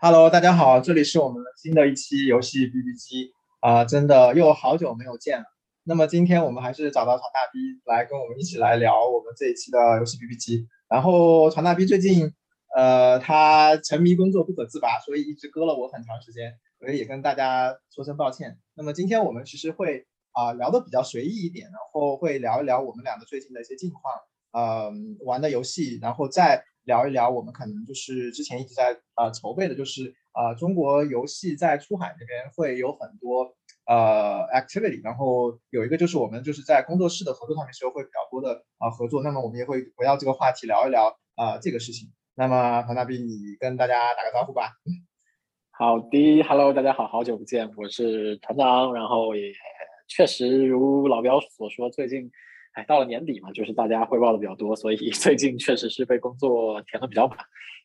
Hello，大家好，这里是我们新的一期游戏 B B 机啊，真的又好久没有见了。那么今天我们还是找到常大 B 来跟我们一起来聊我们这一期的游戏 B B 机。然后常大 B 最近呃他沉迷工作不可自拔，所以一直搁了我很长时间，所以也跟大家说声抱歉。那么今天我们其实会啊聊的比较随意一点，然后会聊一聊我们两个最近的一些近况，呃玩的游戏，然后再。聊一聊，我们可能就是之前一直在呃筹备的，就是呃中国游戏在出海那边会有很多呃 activity，然后有一个就是我们就是在工作室的合作上面是会比较多的啊合作，那么我们也会围绕这个话题聊一聊啊这个事情。那么黄大斌，你跟大家打个招呼吧。好的，Hello，大家好，好久不见，我是团长，然后也确实如老彪所说，最近。到了年底嘛，就是大家汇报的比较多，所以 最近确实是被工作填的比较满，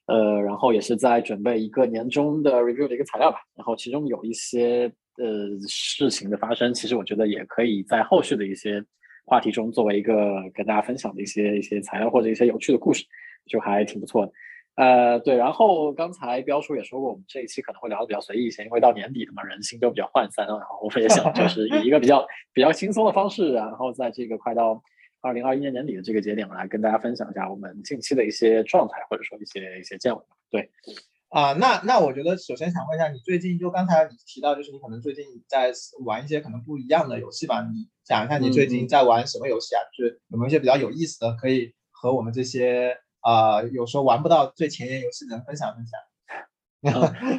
呃，然后也是在准备一个年终的 review 的一个材料吧，然后其中有一些呃事情的发生，其实我觉得也可以在后续的一些话题中作为一个跟大家分享的一些一些材料或者一些有趣的故事，就还挺不错的。呃，对，然后刚才标叔也说过，我们这一期可能会聊的比较随意一些，因为到年底了嘛，人心都比较涣散，然后我们也想就 是以一个比较比较轻松的方式，然后在这个快到二零二一年年底的这个节点来跟大家分享一下我们近期的一些状态，或者说一些一些见闻。对，啊，那那我觉得首先想问一下，你最近就刚才你提到，就是你可能最近在玩一些可能不一样的游戏吧？你讲一下你最近在玩什么游戏啊？就是有没有一些比较有意思的，可以和我们这些。啊，有时候玩不到最前沿游戏的人分享分享。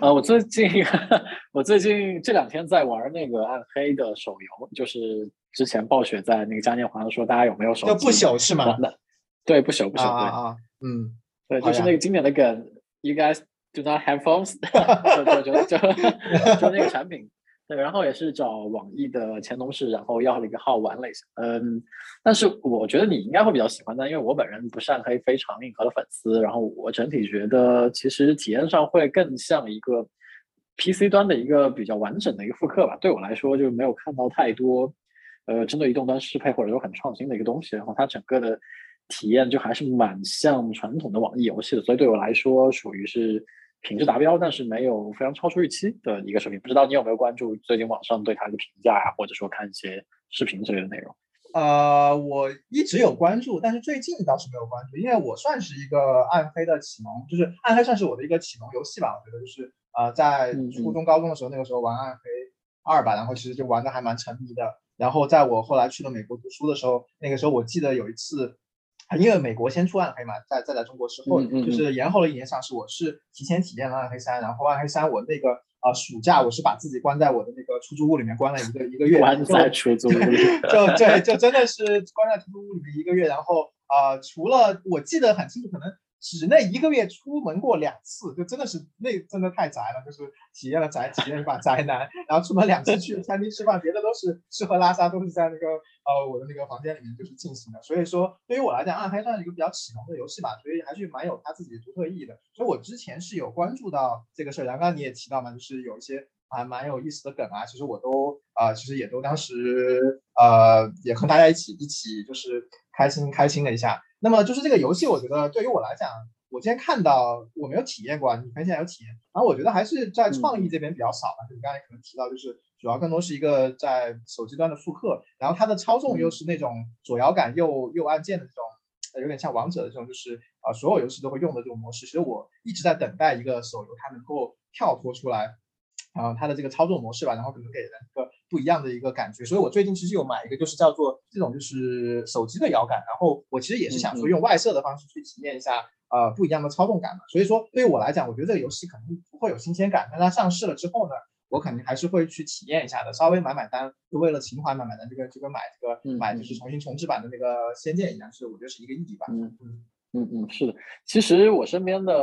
啊，我最近 我最近这两天在玩那个暗黑的手游，就是之前暴雪在那个嘉年华说大家有没有手就不朽是吗？对，不朽不朽，对啊，嗯，对，就是那个经典的梗，You guys do not have phones，就就就就那个产品。对，然后也是找网易的前同事，然后要了一个号玩了一下，嗯，但是我觉得你应该会比较喜欢的，因为我本人不是暗黑非常硬核的粉丝，然后我整体觉得其实体验上会更像一个 PC 端的一个比较完整的一个复刻吧。对我来说就没有看到太多，呃，针对移动端适配或者说很创新的一个东西，然后它整个的体验就还是蛮像传统的网易游戏的，所以对我来说属于是。品质达标，但是没有非常超出预期的一个水平。不知道你有没有关注最近网上对它的评价呀，或者说看一些视频之类的内容？呃，我一直有关注，但是最近倒是没有关注，因为我算是一个暗黑的启蒙，就是暗黑算是我的一个启蒙游戏吧。我觉得就是呃，在初中、高中的时候，那个时候玩暗黑二吧，然后其实就玩的还蛮沉迷的。然后在我后来去了美国读书的时候，那个时候我记得有一次。因为美国先出暗黑嘛，在再来中国之后，就是延后了一年上市。我是提前体验了暗黑三，然后暗黑三我那个啊暑假我是把自己关在我的那个出租屋里面关了一个一个月，关在出租屋里，就对，就真的是关在出租屋里面一个月。然后啊，除了我记得很清楚，可能。只那一个月出门过两次，就真的是那真的太宅了，就是体验了宅，体验一把宅男。然后出门两次去餐厅吃饭，别的都是吃喝拉撒都是在那个呃我的那个房间里面就是进行的。所以说对于我来讲，暗黑算是一个比较启蒙的游戏吧，所以还是蛮有它自己独特意义的。所以我之前是有关注到这个事儿，然后刚刚你也提到嘛，就是有一些还蛮有意思的梗啊，其实我都啊其实也都当时呃也和大家一起一起就是开心开心了一下。那么就是这个游戏，我觉得对于我来讲，我今天看到我没有体验过，你们现在有体验，然后我觉得还是在创意这边比较少吧。就你刚才可能提到，就是主要更多是一个在手机端的复刻，然后它的操纵又是那种左摇杆右右按键的这种，有点像王者的这种，就是啊所有游戏都会用的这种模式。其实我一直在等待一个手游，它能够跳脱出来，啊它的这个操作模式吧，然后可能给人一个。不一样的一个感觉，所以我最近其实有买一个，就是叫做这种就是手机的摇杆，然后我其实也是想说用外设的方式去体验一下呃不一样的操纵感嘛。所以说对于我来讲，我觉得这个游戏可能不会有新鲜感，但它上市了之后呢，我肯定还是会去体验一下的，稍微买买单，就为了情怀买买单，这个就跟买这个买就是重新重置版的那个仙剑一样，是我觉得是一个意义吧。嗯嗯。嗯嗯，是的，其实我身边的，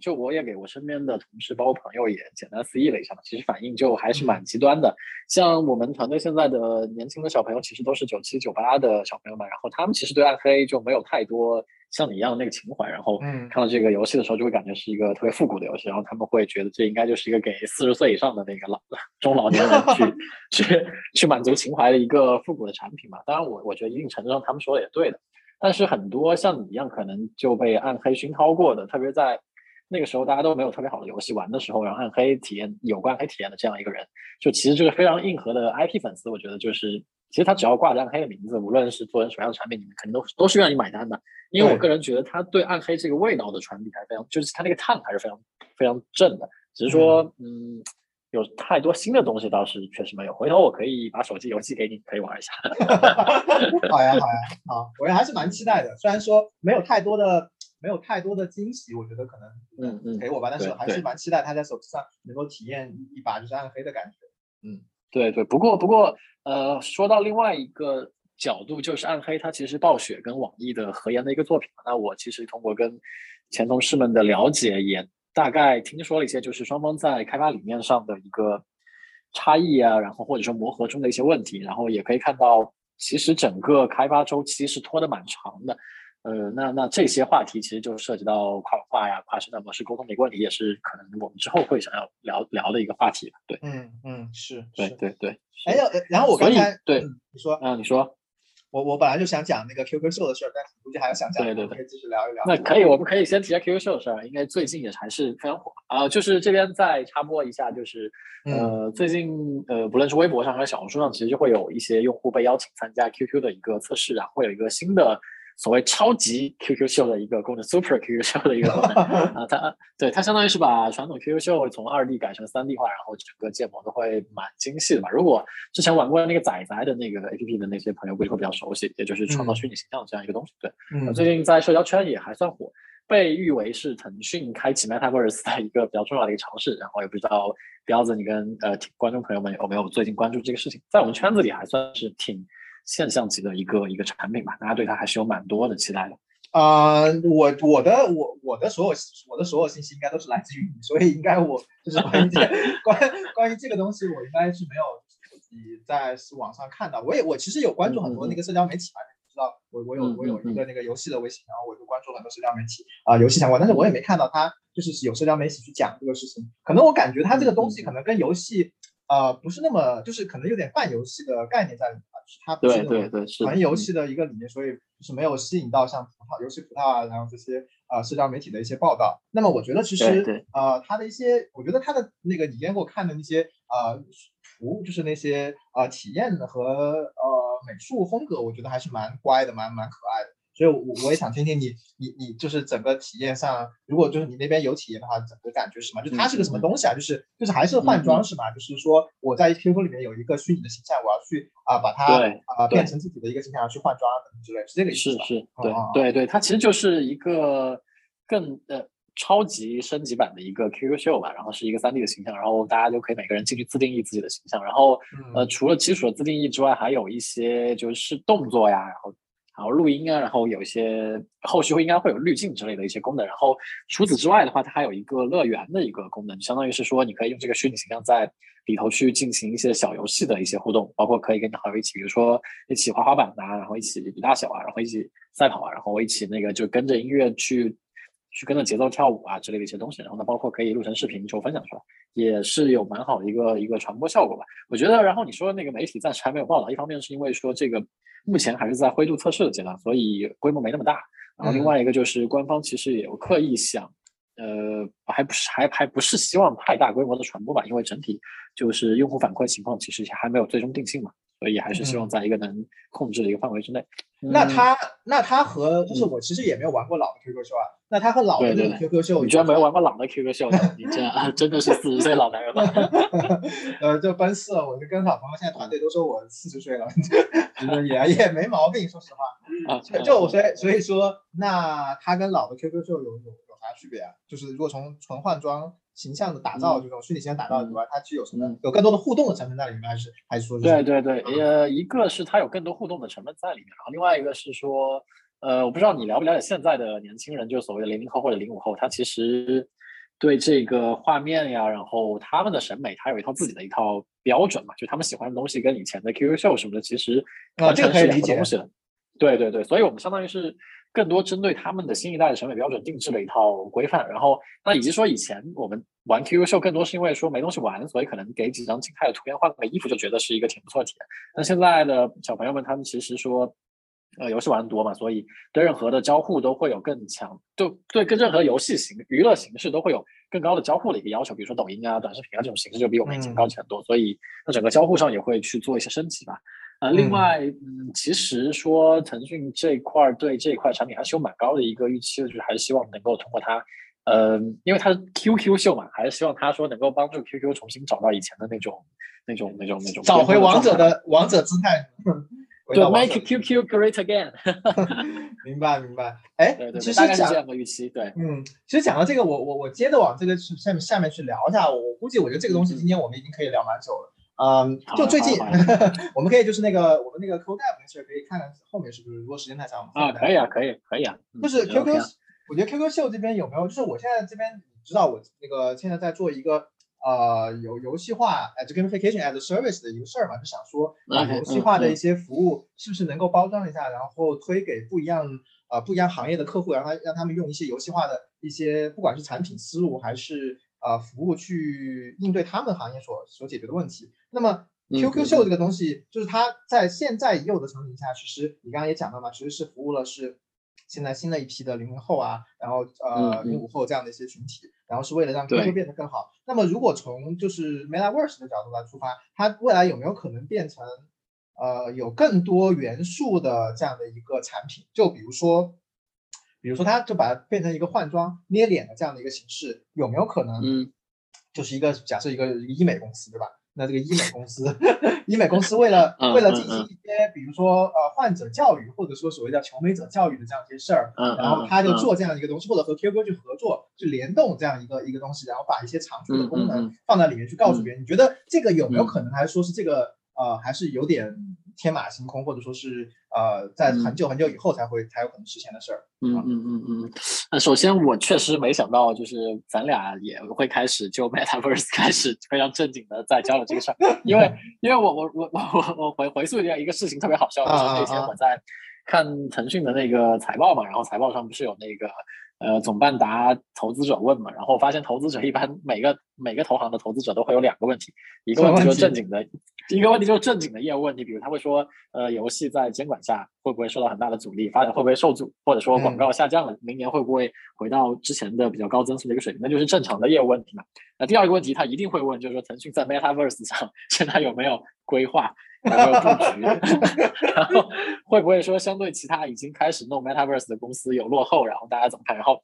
就我也给我身边的同事包括朋友也简单思议了一下嘛，其实反应就还是蛮极端的。像我们团队现在的年轻的小朋友，其实都是九七九八的小朋友们，然后他们其实对暗黑就没有太多像你一样的那个情怀，然后看到这个游戏的时候，就会感觉是一个特别复古的游戏，然后他们会觉得这应该就是一个给四十岁以上的那个老中老年人去 去去满足情怀的一个复古的产品嘛。当然，我我觉得一定程度上他们说的也对的。但是很多像你一样可能就被暗黑熏陶过的，特别在那个时候大家都没有特别好的游戏玩的时候，然后暗黑体验有关暗黑体验的这样一个人，就其实这个非常硬核的 IP 粉丝，我觉得就是其实他只要挂着暗黑的名字，无论是做成什么样的产品，你们肯定都都是愿意买单的。因为我个人觉得他对暗黑这个味道的传递还是非常，就是他那个烫还是非常非常正的。只是说，嗯，有太多新的东西倒是确实没有。回头我可以把手机游戏给你，可以玩一下。好呀，好呀，好，我也还是蛮期待的。虽然说没有太多的。没有太多的惊喜，我觉得可能嗯嗯给我吧，但是还是蛮期待他在手机上能够体验一把就是暗黑的感觉。嗯，对对。不过不过呃，说到另外一个角度，就是暗黑它其实暴雪跟网易的合研的一个作品。那我其实通过跟前同事们的了解，也大概听说了一些，就是双方在开发理念上的一个差异啊，然后或者说磨合中的一些问题，然后也可以看到，其实整个开发周期是拖得蛮长的。呃，那那这些话题其实就涉及到跨文化呀、跨生产模式沟通的一个问题，也是可能我们之后会想要聊聊的一个话题。对，嗯嗯，是，对对对。哎呀，然后我刚才对你说，嗯，你说，我我本来就想讲那个 QQ 秀的事儿，但是估计还要想讲，对对对，可以继续聊一聊。那可以，我们可以先提下 QQ 秀的事儿，应该最近也还是非常火啊。就是这边再插播一下，就是呃，最近呃，不论是微博上还是小红书上，其实就会有一些用户被邀请参加 QQ 的一个测试，然后会有一个新的。所谓超级 QQ 秀的一个功能，Super QQ 秀的一个功能 啊，它对它相当于是把传统 QQ 秀从二 D 改成三 D 化，然后整个建模都会蛮精细的嘛。如果之前玩过那个仔仔的那个 APP 的那些朋友，估计会比较熟悉，也就是创造虚拟形象这样一个东西。对，嗯，最近在社交圈也还算火，被誉为是腾讯开启 Metaverse 的一个比较重要的一个尝试。然后也不知道彪子你跟呃观众朋友们有没有最近关注这个事情，在我们圈子里还算是挺。现象级的一个一个产品吧，大家对它还是有蛮多的期待的。啊，我我的我我的所有我的所有信息应该都是来自于你，所以应该我就是关于这 关关于这个东西，我应该是没有自己在网上看到。我也我其实有关注很多那个社交媒体嘛，你知道，我我有我有一个那个游戏的微信，然后我就关注很多社交媒体啊，游戏相关，但是我也没看到它就是有社交媒体去讲这个事情。可能我感觉它这个东西可能跟游戏呃不是那么，就是可能有点泛游戏的概念在里面。它不是那种纯游戏的一个理念，所以就是没有吸引到像葡萄游戏葡萄啊，然后这些啊社交媒体的一些报道。那么我觉得其实呃它的一些，我觉得它的那个你给我看的那些啊图，就是那些啊体验和呃美术风格，我觉得还是蛮乖的，蛮蛮可爱的。所以，我我也想听听你，你你就是整个体验上，如果就是你那边有体验的话，整个感觉是什么？就它是个什么东西啊？就是就是还是换装是吗？就是说我在 QQ 里面有一个虚拟的形象，我要去啊把它啊变成自己的一个形象去换装之类，是这个意思是是，对对对，它其实就是一个更呃超级升级版的一个 QQ 秀吧，然后是一个三 D 的形象，然后大家就可以每个人进去自定义自己的形象，然后呃除了基础的自定义之外，还有一些就是动作呀，然后。然后录音啊，然后有一些后续会应该会有滤镜之类的一些功能。然后除此之外的话，它还有一个乐园的一个功能，相当于是说你可以用这个虚拟形象在里头去进行一些小游戏的一些互动，包括可以跟你好友一起，比如说一起滑滑板啊，然后一起比大小啊，然后一起赛跑啊，然后一起那个就跟着音乐去去跟着节奏跳舞啊之类的一些东西。然后呢，包括可以录成视频就分享出来，也是有蛮好的一个一个传播效果吧。我觉得，然后你说那个媒体暂时还没有报道，一方面是因为说这个。目前还是在灰度测试的阶段，所以规模没那么大。然后另外一个就是官方其实也有刻意想，呃，还不是还还不是希望太大规模的传播吧，因为整体就是用户反馈情况其实还没有最终定性嘛。所以还是希望在一个能控制的一个范围之内。那他那他和就是我其实也没有玩过老的 QQ 秀啊。那他和老的那个 QQ 秀，你居然没有玩过老的 QQ 秀？你这真的是四十岁老男人吗？呃，就奔四了。我就跟老朋友现在团队都说我四十岁了，也也没毛病。说实话 啊，就所以所以说，那他跟老的 QQ 秀有有有啥区别啊？就是如果从纯换装。形象的打造，这种虚拟形象打造以外，它具有什么？有更多的互动的成分在里面，还是还是说？对对对，呃，一个是它有更多互动的成分在里面，然后另外一个是说，呃，我不知道你了不了解现在的年轻人，就是所谓的零零后或者零五后，他其实对这个画面呀，然后他们的审美，他有一套自己的一套标准嘛，就他们喜欢的东西跟以前的 QQ 秀什么的，其实啊，这个可以理解。对对对，所以我们相当于是。更多针对他们的新一代的审美标准定制了一套规范，然后那以及说以前我们玩 QQ 秀更多是因为说没东西玩，所以可能给几张静态的图片换个衣服就觉得是一个挺不错的体验。那现在的小朋友们他们其实说呃游戏玩的多嘛，所以对任何的交互都会有更强，就对跟任何游戏形娱乐形式都会有更高的交互的一个要求。比如说抖音啊、短视频啊这种形式就比我们以前高级很多，所以那整个交互上也会去做一些升级吧。呃，另外，嗯，其实说腾讯这块儿对这一块产品还是有蛮高的一个预期的，就是还是希望能够通过它。呃，因为它是 QQ 秀嘛，还是希望它说能够帮助 QQ 重新找到以前的那种、那种、那种、那种，找回王者的王者姿态。对，Make QQ great again。明白，明白。哎，其实讲这样的预期，对，嗯，其实讲到这个，我我我接着往这个下面下面去聊一下。我估计，我觉得这个东西今天我们已经可以聊蛮久了。嗯，就最近，我们可以就是那个我们那个 Code App 的事可以看看后面是不是，如果时间太长，啊，可以啊，可以，可以啊。就是 QQ。我觉得 QQ 秀这边有没有？就是我现在这边，你知道我那个现在在做一个呃游游戏化 gamification as a service 的一个事儿嘛，就想说把游戏化的一些服务是不是能够包装一下，然后推给不一样呃不一样行业的客户，让他让他们用一些游戏化的一些不管是产品思路还是呃服务去应对他们行业所所解决的问题。那么 QQ 秀这个东西，就是它在现在已有的场景下，其实你刚刚也讲到嘛，其实是服务了是。现在新的一批的零零后啊，然后呃零五后这样的一些群体，然后是为了让 QQ 变得更好。那么如果从就是 Metaverse 的角度来出发，它未来有没有可能变成呃有更多元素的这样的一个产品？就比如说，比如说他就把它变成一个换装捏脸的这样的一个形式，有没有可能？嗯，就是一个假设一个医美公司，对吧？那这个医美公司，医美公司为了为了进行一些，比如说呃患者教育，或者说所谓的求美者教育的这样一些事儿，然后他就做这样一个东西，或者和 QQ 去合作，去联动这样一个一个东西，然后把一些常驻的功能放在里面去告诉别人。你觉得这个有没有可能，还是说是这个呃还是有点？天马行空，或者说是呃，在很久很久以后才会才有可能实现的事儿。嗯嗯嗯嗯。那首先，我确实没想到，就是咱俩也会开始就 Metaverse 开始非常正经的在交流这个事儿。因为因为我我我我我我回回溯一下一个事情，特别好笑，就是那天我在看腾讯的那个财报嘛，然后财报上不是有那个。呃，总办答投资者问嘛，然后发现投资者一般每个每个投行的投资者都会有两个问题，一个问题就是正经的，一个问题就是正经的业务问题，比如他会说，呃，游戏在监管下会不会受到很大的阻力，发展会不会受阻，或者说广告下降了，明年会不会回到之前的比较高增速的一个水平，那就是正常的业务问题嘛。那第二个问题他一定会问，就是说腾讯在 Metaverse 上 现在有没有规划？有没有布局？然后会不会说相对其他已经开始弄 Metaverse 的公司有落后？然后大家怎么看？然后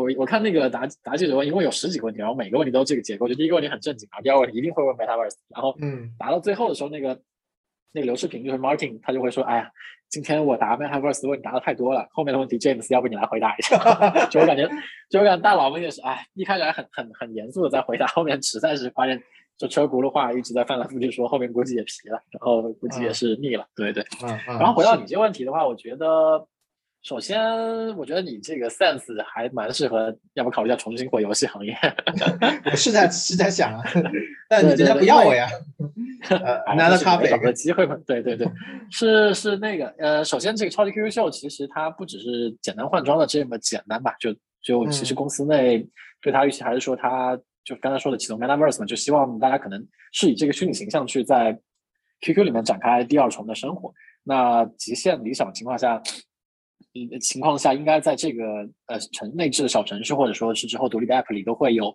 我我看那个答答记者问，一共有十几个问题，然后每个问题都这个结构。就第一个问题很正经啊，第二个问题一定会问 Metaverse。然后嗯，答到最后的时候，那个那个刘世平就是 Martin，他就会说：“哎呀，今天我答 Metaverse 的问题答的太多了，后面的问题 James 要不你来回答一下。”就我感觉，就我感觉大佬们也是，哎，一开始还很很很严肃的在回答，后面实在是发现。就车轱辘话一直在翻来覆去说，后面估计也皮了，然后估计也是腻了，对对。嗯嗯。然后回到你这个问题的话，我觉得，首先我觉得你这个 sense 还蛮适合，要不考虑一下重新回游戏行业。我是在是在想啊，但你人家不要我呀。拿了咖啡找个机会嘛？对对对，是是那个呃，首先这个超级 QQ 秀其实它不只是简单换装的这么简单吧？就就其实公司内对它预期还是说它。就刚才说的启动 Metaverse 嘛，就希望大家可能是以这个虚拟形象去在 QQ 里面展开第二重的生活。那极限理想情况下，嗯，情况下应该在这个呃城内置的小城市，或者说是之后独立的 App 里，都会有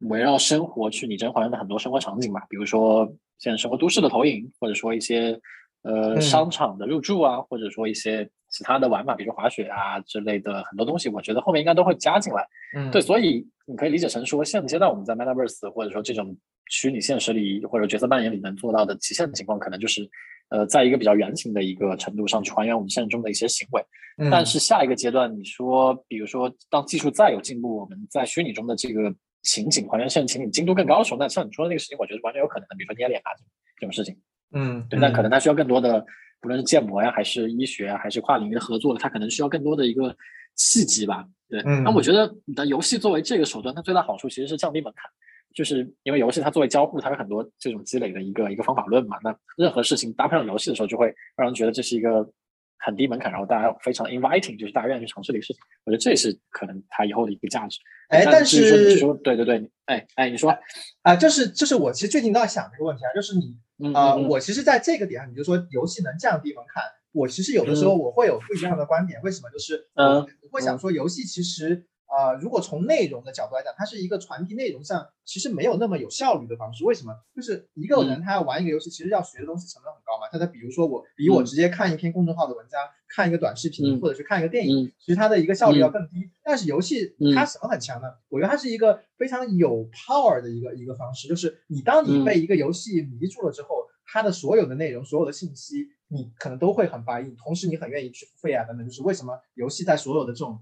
围绕生活去拟真还原的很多生活场景吧。比如说现在生活都市的投影，或者说一些呃商场的入驻啊，或者说一些。其他的玩法，比如滑雪啊之类的很多东西，我觉得后面应该都会加进来。嗯，对，所以你可以理解成说，现阶段我们在 Metaverse 或者说这种虚拟现实里或者角色扮演里能做到的极限情况，可能就是呃，在一个比较原型的一个程度上去还原我们现实中的一些行为。但是下一个阶段，你说，比如说当技术再有进步，我们在虚拟中的这个情景还原现实情景精度更高的时候，那像你说的那个事情，我觉得完全有可能的，比如说捏脸啊这种事情。嗯，对，但可能它需要更多的。不论是建模呀，还是医学啊，还是跨领域的合作，它可能需要更多的一个契机吧。对，那我觉得你的游戏作为这个手段，它最大好处其实是降低门槛，就是因为游戏它作为交互，它有很多这种积累的一个一个方法论嘛。那任何事情搭配上游戏的时候，就会让人觉得这是一个很低门槛，然后大家非常 inviting，就是大家愿意去尝试的一个事情。我觉得这是可能它以后的一个价值。哎，但是说对对对，哎哎，你说啊，就是就是我其实最近都在想这个问题啊，就是你。啊，我其实在这个点上，你就说游戏能降低门槛，我其实有的时候我会有不一样的观点，为什么？就是我会想说，游戏其实。啊，如果从内容的角度来讲，它是一个传递内容上其实没有那么有效率的方式。为什么？就是一个人他要玩一个游戏，其实要学的东西成本很高嘛。他的比如说我比我直接看一篇公众号的文章，看一个短视频，或者是看一个电影，其实它的一个效率要更低。但是游戏它什么很强呢？我觉得它是一个非常有 power 的一个一个方式，就是你当你被一个游戏迷住了之后，它的所有的内容、所有的信息，你可能都会很白印，同时你很愿意去付费啊等等。就是为什么游戏在所有的这种。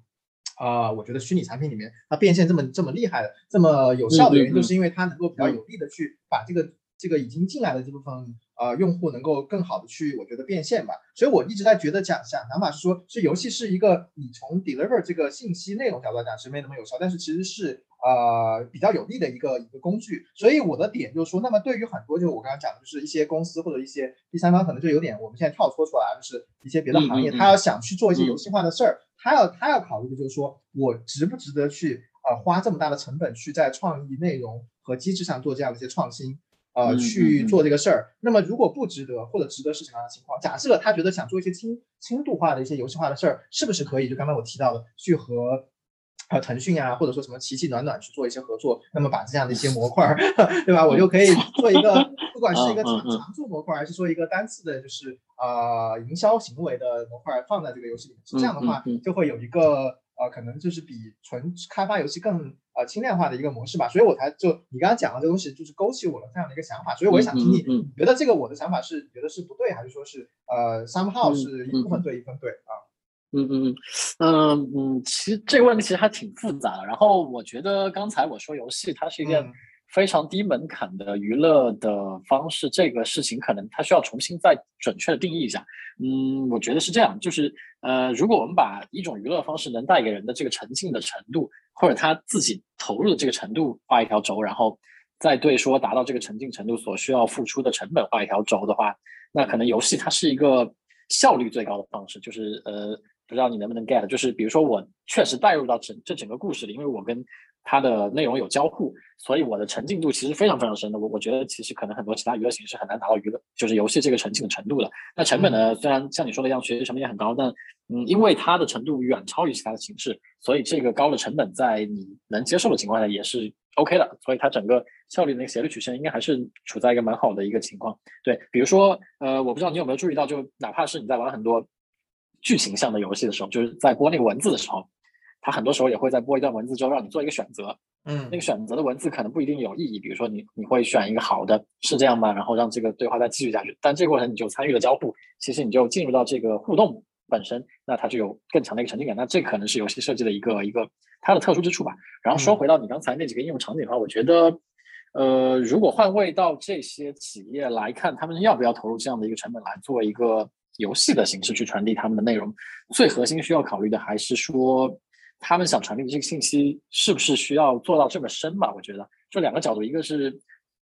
啊，我觉得虚拟产品里面它变现这么这么厉害的，这么有效的原因，就是因为它能够比较有力的去把这个这个已经进来的这部分呃用户能够更好的去我觉得变现吧。所以我一直在觉得讲想想法是说，是游戏是一个你从 deliver 这个信息内容角度来讲是没那么有效，但是其实是呃比较有利的一个一个工具。所以我的点就是说，那么对于很多就是我刚刚讲的，就是一些公司或者一些第三方可能就有点我们现在跳脱出来，就是一些别的行业，他要想去做一些游戏化的事儿。他要他要考虑的就是说我值不值得去呃花这么大的成本去在创意内容和机制上做这样的一些创新，呃去做这个事儿。那么如果不值得或者值得是什么样的情况？假设他觉得想做一些轻轻度化的一些游戏化的事儿，是不是可以？就刚才我提到的，去和呃腾讯啊，或者说什么奇迹暖暖去做一些合作，那么把这样的一些模块，对吧？我就可以做一个，不管是一个常常驻模块，还是说一个单次的，就是。呃，营销行为的模块放在这个游戏里面，是这样的话，就会有一个呃，可能就是比纯开发游戏更呃轻量化的一个模式吧。所以我才就你刚刚讲的这东西，就是勾起我了这样的一个想法。所以我也想听你，你觉得这个我的想法是觉得是不对，还是说是呃，somehow 是一部分对一部分对啊？嗯嗯嗯嗯，其实这个问题其实还挺复杂的。然后我觉得刚才我说游戏它是一件。非常低门槛的娱乐的方式，这个事情可能它需要重新再准确的定义一下。嗯，我觉得是这样，就是呃，如果我们把一种娱乐方式能带给人的这个沉浸的程度，或者他自己投入的这个程度画一条轴，然后再对说达到这个沉浸程度所需要付出的成本画一条轴的话，那可能游戏它是一个效率最高的方式。就是呃，不知道你能不能 get，就是比如说我确实带入到整这整个故事里，因为我跟它的内容有交互，所以我的沉浸度其实非常非常深的。我我觉得其实可能很多其他娱乐形式很难达到娱乐就是游戏这个沉浸的程度的。那成本呢？虽然像你说的一样，学习成本也很高，但嗯，因为它的程度远超于其他的形式，所以这个高的成本在你能接受的情况下也是 OK 的。所以它整个效率的那个斜率曲线应该还是处在一个蛮好的一个情况。对，比如说呃，我不知道你有没有注意到，就哪怕是你在玩很多剧情向的游戏的时候，就是在播那个文字的时候。他很多时候也会在播一段文字之后让你做一个选择，嗯，那个选择的文字可能不一定有意义，比如说你你会选一个好的，是这样吗？然后让这个对话再继续下去，但这个过程你就参与了交互，其实你就进入到这个互动本身，那它就有更强的一个沉浸感，那这可能是游戏设计的一个一个它的特殊之处吧。然后说回到你刚才那几个应用场景的话，我觉得，呃，如果换位到这些企业来看，他们要不要投入这样的一个成本来做一个游戏的形式去传递他们的内容，最核心需要考虑的还是说。他们想传递的这个信息是不是需要做到这么深吧？我觉得就两个角度，一个是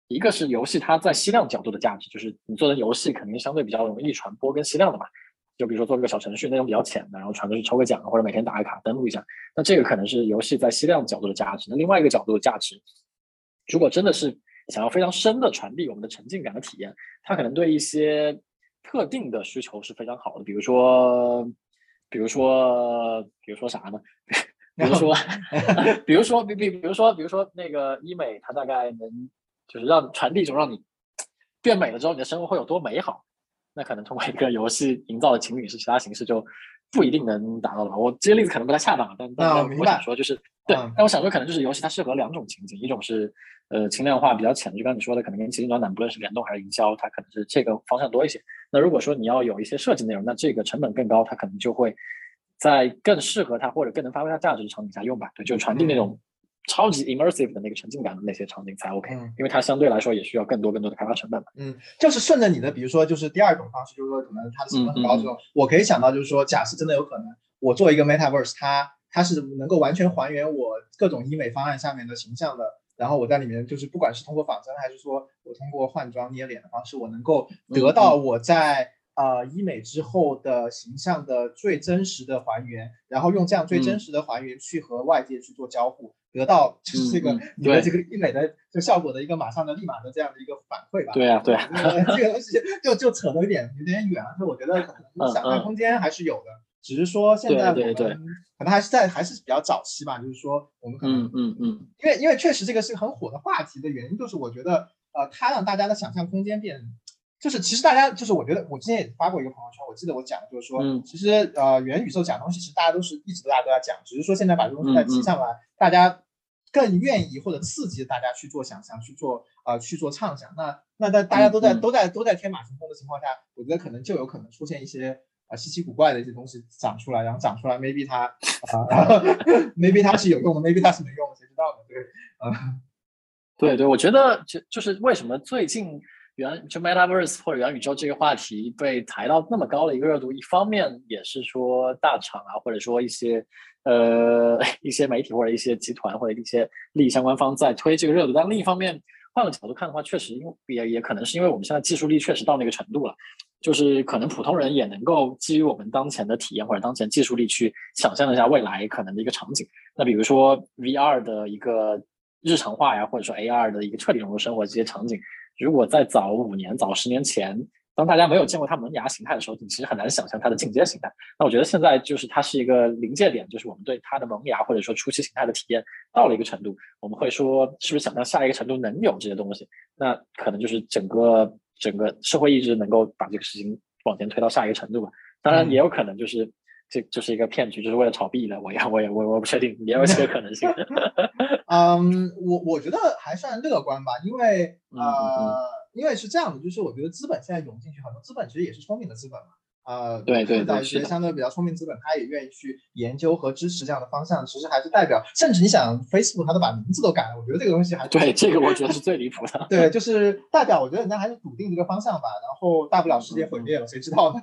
一个是游戏它在吸量角度的价值，就是你做的游戏肯定相对比较容易传播跟吸量的嘛。就比如说做一个小程序，内容比较浅的，然后传出去抽个奖或者每天打个卡登录一下，那这个可能是游戏在吸量角度的价值。那另外一个角度的价值，如果真的是想要非常深的传递我们的沉浸感的体验，它可能对一些特定的需求是非常好的，比如说。比如说，比如说啥呢？比如说，比如说，比比，比如说，比如说那个医美，它大概能就是让传递一种让你变美了之后，你的生活会有多美好。那可能通过一个游戏营造的情景是其他形式就不一定能达到的吧。我这些例子可能不太恰当，但但我想说就是对，但我想说可能就是游戏它适合两种情景，一种是呃轻量化比较浅的，就刚你说的，可能跟奇迹暖暖不论是联动还是营销，它可能是这个方向多一些。那如果说你要有一些设计内容，那这个成本更高，它可能就会在更适合它或者更能发挥它价值的场景下用吧。对，就传递那种超级 immersive 的那个沉浸感的那些场景才 OK，因为它相对来说也需要更多更多的开发成本嘛。嗯，就是顺着你的，比如说就是第二种方式，就是说可能它的成本很高这种，我可以想到就是说，假设真的有可能，我做一个 metaverse，它它是能够完全还原我各种医美方案下面的形象的。然后我在里面就是，不管是通过仿真，还是说我通过换装捏脸的方式，我能够得到我在呃医美之后的形象的最真实的还原，然后用这样最真实的还原去和外界去做交互，得到就是这个你的这个医美的就效果的一个马上的立马的这样的一个反馈吧。对啊，对啊，这个东西就就扯得有点有点远了，所以我觉得可能想象空间还是有的。只是说现在我们可能还是在还是比较早期吧，就是说我们可能嗯嗯嗯，因为因为确实这个是很火的话题的原因，就是我觉得呃，它让大家的想象空间变，就是其实大家就是我觉得我之前也发过一个朋友圈，我记得我讲就是说，其实呃元宇宙讲东西，其实大家都是一直大家都在讲，只是说现在把这个东西再提上来，大家更愿意或者刺激大家去做想象，去做呃去做畅想。那那在大家都在都在都在天马行空的情况下，我觉得可能就有可能出现一些。啊，稀奇古怪的一些东西长出来，然后长出来，maybe 它啊，maybe 它是有用的，maybe 它是没用的，谁知道呢？对，啊，对对，我觉得就就是为什么最近元就 metaverse 或者元宇宙这个话题被抬到那么高的一个热度，一方面也是说大厂啊，或者说一些呃 一些媒体或者一些集团或者一些利益相关方在推这个热度，但另一方面换个角度看的话，确实因为也也可能是因为我们现在技术力确实到那个程度了。就是可能普通人也能够基于我们当前的体验或者当前技术力去想象一下未来可能的一个场景。那比如说 VR 的一个日常化呀，或者说 AR 的一个彻底融入生活这些场景，如果在早五年、早十年前，当大家没有见过它萌芽形态的时候，你其实很难想象它的进阶形态。那我觉得现在就是它是一个临界点，就是我们对它的萌芽或者说初期形态的体验到了一个程度，我们会说是不是想象下一个程度能有这些东西？那可能就是整个。整个社会意志能够把这个事情往前推到下一个程度吧，当然也有可能就是这就是一个骗局，就是为了炒币的。我也我也我我不确定，也有这个可能性。嗯，我我觉得还算乐观吧，因为呃，因为是这样的，就是我觉得资本现在涌进去，很多资本其实也是聪明的资本嘛。呃，对对对，一些相对比较聪明资本，他也愿意去研究和支持这样的方向。其实还是代表，甚至你想，Facebook 他都把名字都改了，我觉得这个东西还对这个，我觉得是最离谱的。对，就是代表，我觉得人家还是笃定这个方向吧。然后大不了世界毁灭了，谁知道呢？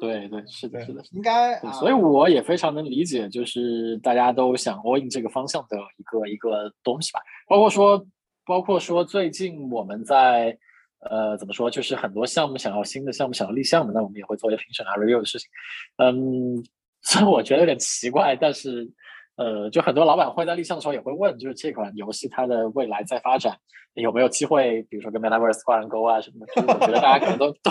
对 对，是的，是的，应该。所以我也非常能理解，就是大家都想 all in 这个方向的一个一个东西吧。包括说，包括说，最近我们在。呃，怎么说？就是很多项目想要新的项目想要立项的，那我们也会做一些评审啊、review 的事情。嗯，虽然我觉得有点奇怪，但是呃，就很多老板会在立项的时候也会问，就是这款游戏它的未来在发展有没有机会，比如说跟 Metaverse 挂上钩啊什么的。就是我觉得大家可能都 都，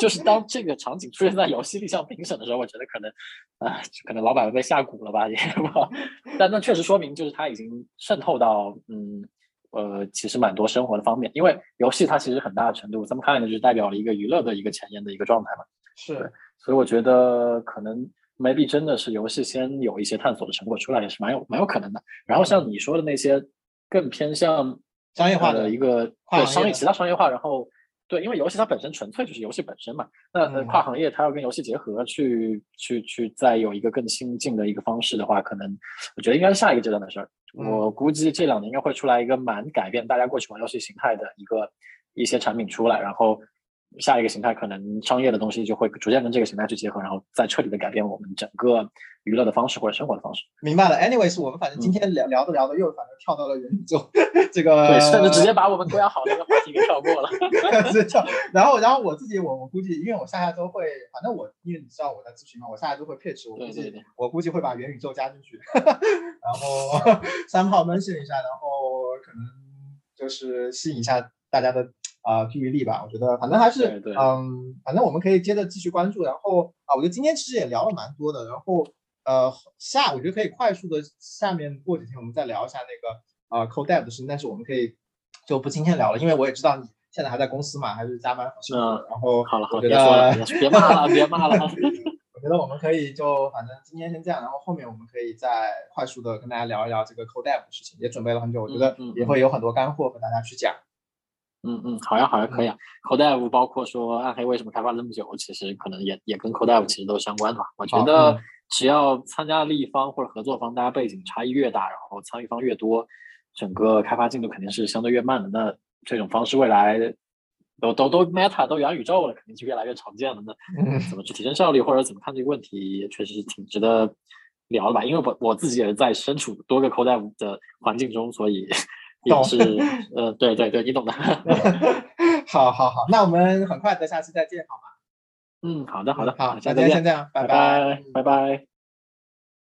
就是当这个场景出现在游戏立项评审的时候，我觉得可能啊，可能老板被下蛊了吧，也。但那确实说明，就是它已经渗透到嗯。呃，其实蛮多生活的方面，因为游戏它其实很大的程度，咱们看的就是代表了一个娱乐的一个前沿的一个状态嘛。是，所以我觉得可能 maybe 真的是游戏先有一些探索的成果出来，也是蛮有蛮有可能的。然后像你说的那些更偏向商业化的一个对商业其他商业化，然后。对，因为游戏它本身纯粹就是游戏本身嘛，那跨行业它要跟游戏结合，去去去再有一个更新进的一个方式的话，可能我觉得应该是下一个阶段的事儿。我估计这两年应该会出来一个蛮改变大家过去玩游戏形态的一个一些产品出来，然后。下一个形态可能商业的东西就会逐渐跟这个形态去结合，然后再彻底的改变我们整个娱乐的方式或者生活的方式。明白了，anyways，我们反正今天聊聊着聊着又反正跳到了元宇宙这个，对，甚至直接把我们规划好的一个话题给跳过了。然后，然后我自己，我我估计，因为我下下周会，反正我因为你知道我在咨询嘛，我下下周会 pitch，我估计我估计会把元宇宙加进去，然后 三炮闷讯一下，然后可能就是吸引一下大家的。啊，注意力吧，我觉得反正还是，嗯，反正我们可以接着继续关注。然后啊，我觉得今天其实也聊了蛮多的。然后呃，下我觉得可以快速的，下面过几天我们再聊一下那个呃 code dev 的事情。但是我们可以就不今天聊了，因为我也知道你现在还在公司嘛，还是加班很辛苦。然后好了，我觉得别骂了，别骂了。我觉得我们可以就反正今天先这样，然后后面我们可以再快速的跟大家聊一聊这个 code dev 的事情。也准备了很久，我觉得也会有很多干货和大家去讲。嗯嗯，好呀好呀，可以啊。Codev 包括说暗黑为什么开发那么久，其实可能也也跟 Codev 其实都相关的吧。我觉得只要参加利益方或者合作方，大家背景差异越大，然后参与方越多，整个开发进度肯定是相对越慢的。那这种方式未来都都都 Meta 都元宇宙了，肯定是越来越常见了。那怎么去提升效率，或者怎么看这个问题，也确实是挺值得聊的吧。因为我我自己也是在身处多个 Codev 的环境中，所以。也是，呃，对对对，你懂的。好好好，那我们很快的下次再见，好吗？嗯，好的好的，好，下次再见，先这样，拜拜拜拜。